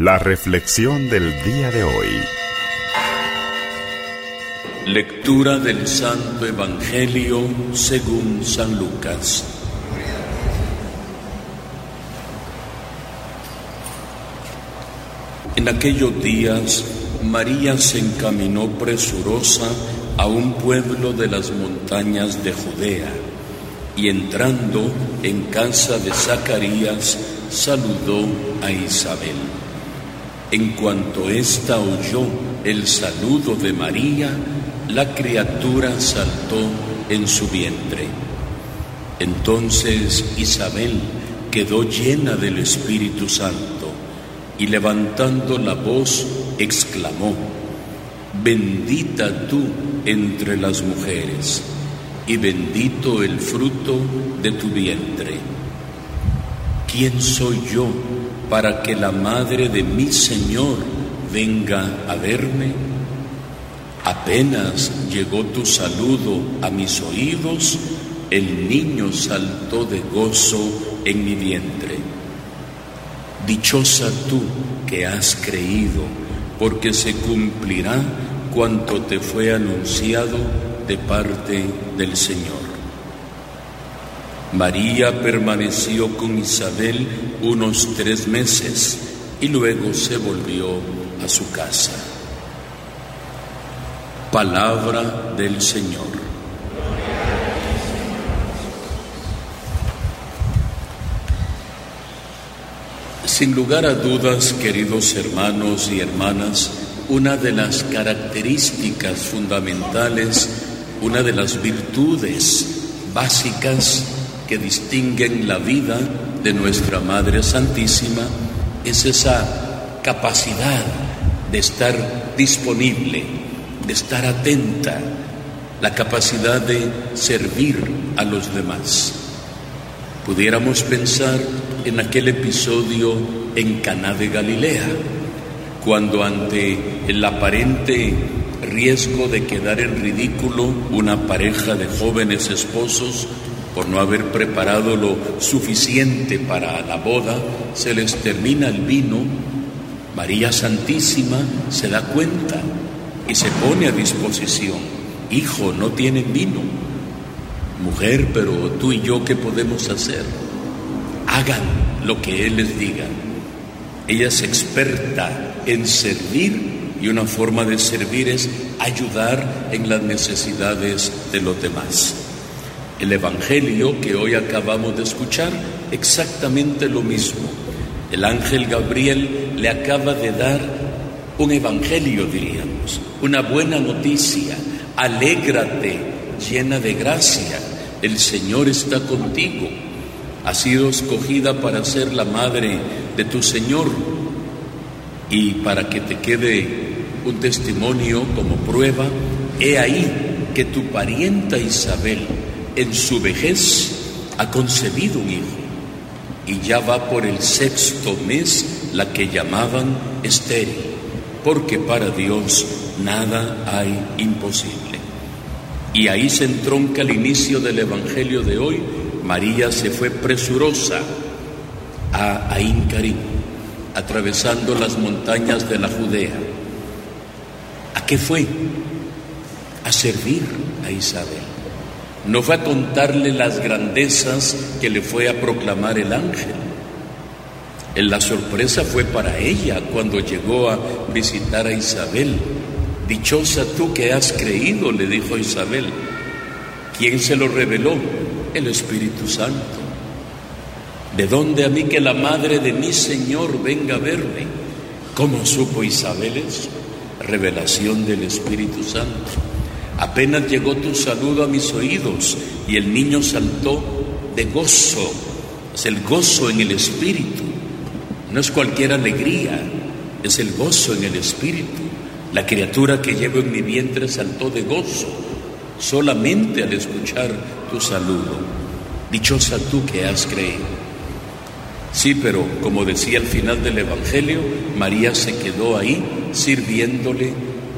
La reflexión del día de hoy. Lectura del Santo Evangelio según San Lucas. En aquellos días, María se encaminó presurosa a un pueblo de las montañas de Judea y entrando en casa de Zacarías, saludó a Isabel. En cuanto ésta oyó el saludo de María, la criatura saltó en su vientre. Entonces Isabel quedó llena del Espíritu Santo y levantando la voz exclamó, Bendita tú entre las mujeres y bendito el fruto de tu vientre. ¿Quién soy yo para que la madre de mi Señor venga a verme? Apenas llegó tu saludo a mis oídos, el niño saltó de gozo en mi vientre. Dichosa tú que has creído, porque se cumplirá cuanto te fue anunciado de parte del Señor. María permaneció con Isabel unos tres meses y luego se volvió a su casa. Palabra del Señor. Sin lugar a dudas, queridos hermanos y hermanas, una de las características fundamentales una de las virtudes básicas que distinguen la vida de nuestra Madre Santísima es esa capacidad de estar disponible, de estar atenta, la capacidad de servir a los demás. Pudiéramos pensar en aquel episodio en Caná de Galilea, cuando ante el aparente riesgo de quedar en ridículo una pareja de jóvenes esposos por no haber preparado lo suficiente para la boda, se les termina el vino, María Santísima se da cuenta y se pone a disposición. Hijo, no tienen vino. Mujer, pero tú y yo, ¿qué podemos hacer? Hagan lo que Él les diga. Ella es experta en servir y una forma de servir es ayudar en las necesidades de los demás. El Evangelio que hoy acabamos de escuchar, exactamente lo mismo. El ángel Gabriel le acaba de dar un Evangelio, diríamos, una buena noticia. Alégrate, llena de gracia, el Señor está contigo. Has sido escogida para ser la madre de tu Señor y para que te quede un testimonio como prueba, he ahí que tu parienta Isabel en su vejez ha concebido un hijo y ya va por el sexto mes la que llamaban estéril, porque para Dios nada hay imposible. Y ahí se entronca el inicio del Evangelio de hoy. María se fue presurosa a Ain atravesando las montañas de la Judea qué fue? A servir a Isabel. No fue a contarle las grandezas que le fue a proclamar el ángel. La sorpresa fue para ella cuando llegó a visitar a Isabel. Dichosa tú que has creído, le dijo Isabel. ¿Quién se lo reveló? El Espíritu Santo. ¿De dónde a mí que la madre de mi Señor venga a verme? ¿Cómo supo Isabel eso? revelación del Espíritu Santo. Apenas llegó tu saludo a mis oídos y el niño saltó de gozo. Es el gozo en el Espíritu. No es cualquier alegría, es el gozo en el Espíritu. La criatura que llevo en mi vientre saltó de gozo solamente al escuchar tu saludo. Dichosa tú que has creído. Sí, pero como decía al final del Evangelio, María se quedó ahí sirviéndole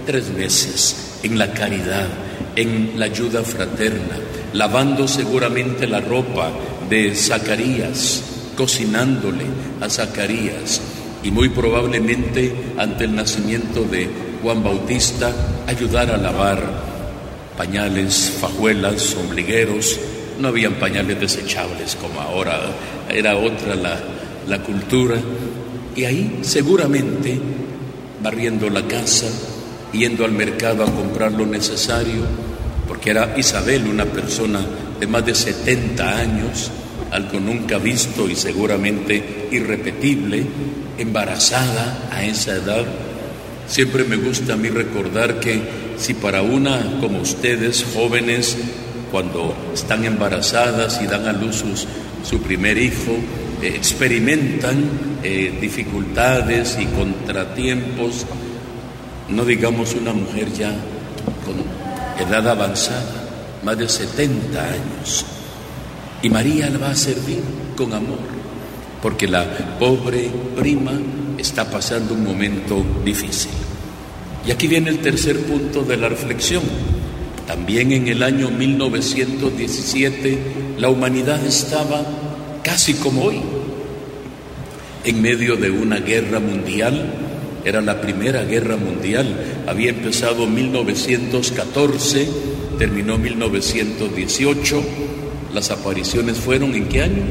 tres veces en la caridad, en la ayuda fraterna, lavando seguramente la ropa de Zacarías, cocinándole a Zacarías y muy probablemente ante el nacimiento de Juan Bautista ayudar a lavar pañales, fajuelas, ombligueros. No habían pañales desechables como ahora, era otra la, la cultura. Y ahí seguramente barriendo la casa, yendo al mercado a comprar lo necesario, porque era Isabel una persona de más de 70 años, algo nunca visto y seguramente irrepetible, embarazada a esa edad. Siempre me gusta a mí recordar que si para una como ustedes, jóvenes, cuando están embarazadas y dan a luz su primer hijo, eh, experimentan eh, dificultades y contratiempos, no digamos una mujer ya con edad avanzada, más de 70 años. Y María la va a servir con amor, porque la pobre prima está pasando un momento difícil. Y aquí viene el tercer punto de la reflexión. También en el año 1917 la humanidad estaba casi como hoy, en medio de una guerra mundial. Era la primera guerra mundial, había empezado en 1914, terminó 1918 las apariciones fueron en qué año?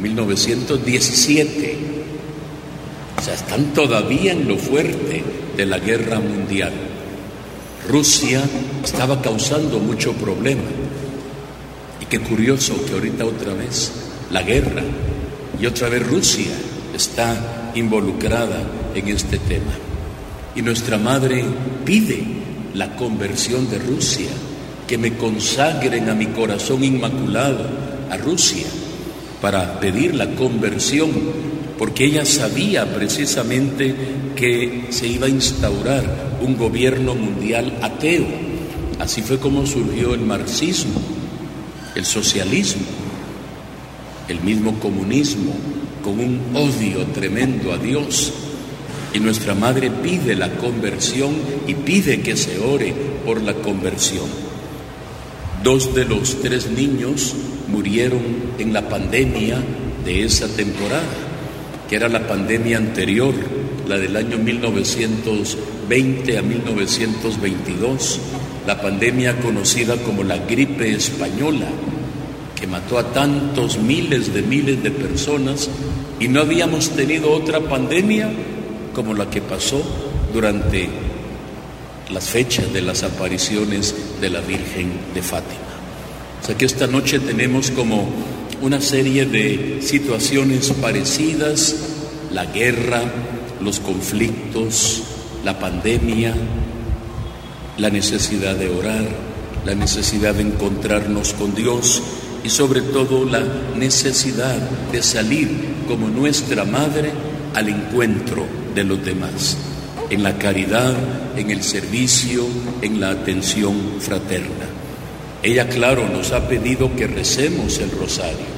1917. O sea, están todavía en lo fuerte de la guerra mundial. Rusia estaba causando mucho problema. Y qué curioso que ahorita otra vez la guerra y otra vez Rusia está involucrada en este tema. Y nuestra madre pide la conversión de Rusia que me consagren a mi corazón inmaculado, a Rusia, para pedir la conversión, porque ella sabía precisamente que se iba a instaurar un gobierno mundial ateo. Así fue como surgió el marxismo, el socialismo, el mismo comunismo, con un odio tremendo a Dios. Y nuestra madre pide la conversión y pide que se ore por la conversión. Dos de los tres niños murieron en la pandemia de esa temporada, que era la pandemia anterior, la del año 1920 a 1922, la pandemia conocida como la gripe española, que mató a tantos miles de miles de personas y no habíamos tenido otra pandemia como la que pasó durante las fechas de las apariciones de la Virgen de Fátima. O sea que esta noche tenemos como una serie de situaciones parecidas, la guerra, los conflictos, la pandemia, la necesidad de orar, la necesidad de encontrarnos con Dios y sobre todo la necesidad de salir como nuestra madre al encuentro de los demás en la caridad, en el servicio, en la atención fraterna. Ella, claro, nos ha pedido que recemos el rosario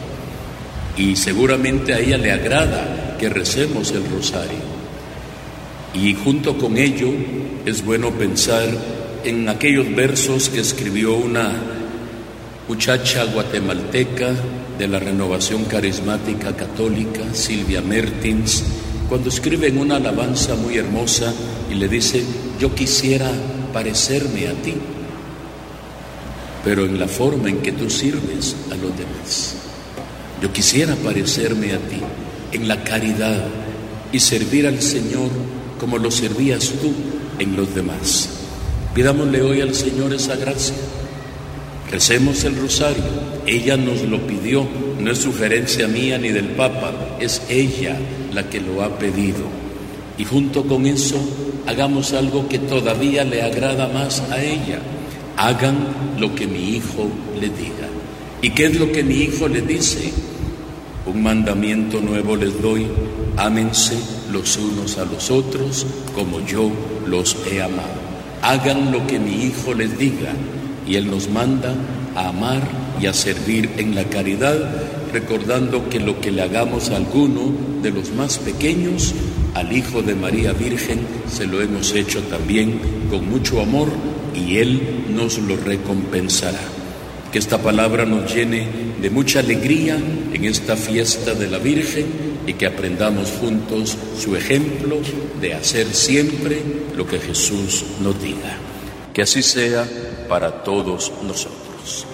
y seguramente a ella le agrada que recemos el rosario. Y junto con ello es bueno pensar en aquellos versos que escribió una muchacha guatemalteca de la renovación carismática católica, Silvia Mertins, cuando escribe en una alabanza muy hermosa y le dice, yo quisiera parecerme a ti, pero en la forma en que tú sirves a los demás. Yo quisiera parecerme a ti en la caridad y servir al Señor como lo servías tú en los demás. Pidámosle hoy al Señor esa gracia. Recemos el rosario. Ella nos lo pidió, no es sugerencia mía ni del Papa, es ella la que lo ha pedido. Y junto con eso, hagamos algo que todavía le agrada más a ella. Hagan lo que mi hijo le diga. ¿Y qué es lo que mi hijo le dice? Un mandamiento nuevo les doy, ámense los unos a los otros como yo los he amado. Hagan lo que mi hijo les diga y él nos manda a amar y a servir en la caridad, recordando que lo que le hagamos a alguno de los más pequeños, al Hijo de María Virgen, se lo hemos hecho también con mucho amor y Él nos lo recompensará. Que esta palabra nos llene de mucha alegría en esta fiesta de la Virgen y que aprendamos juntos su ejemplo de hacer siempre lo que Jesús nos diga. Que así sea para todos nosotros.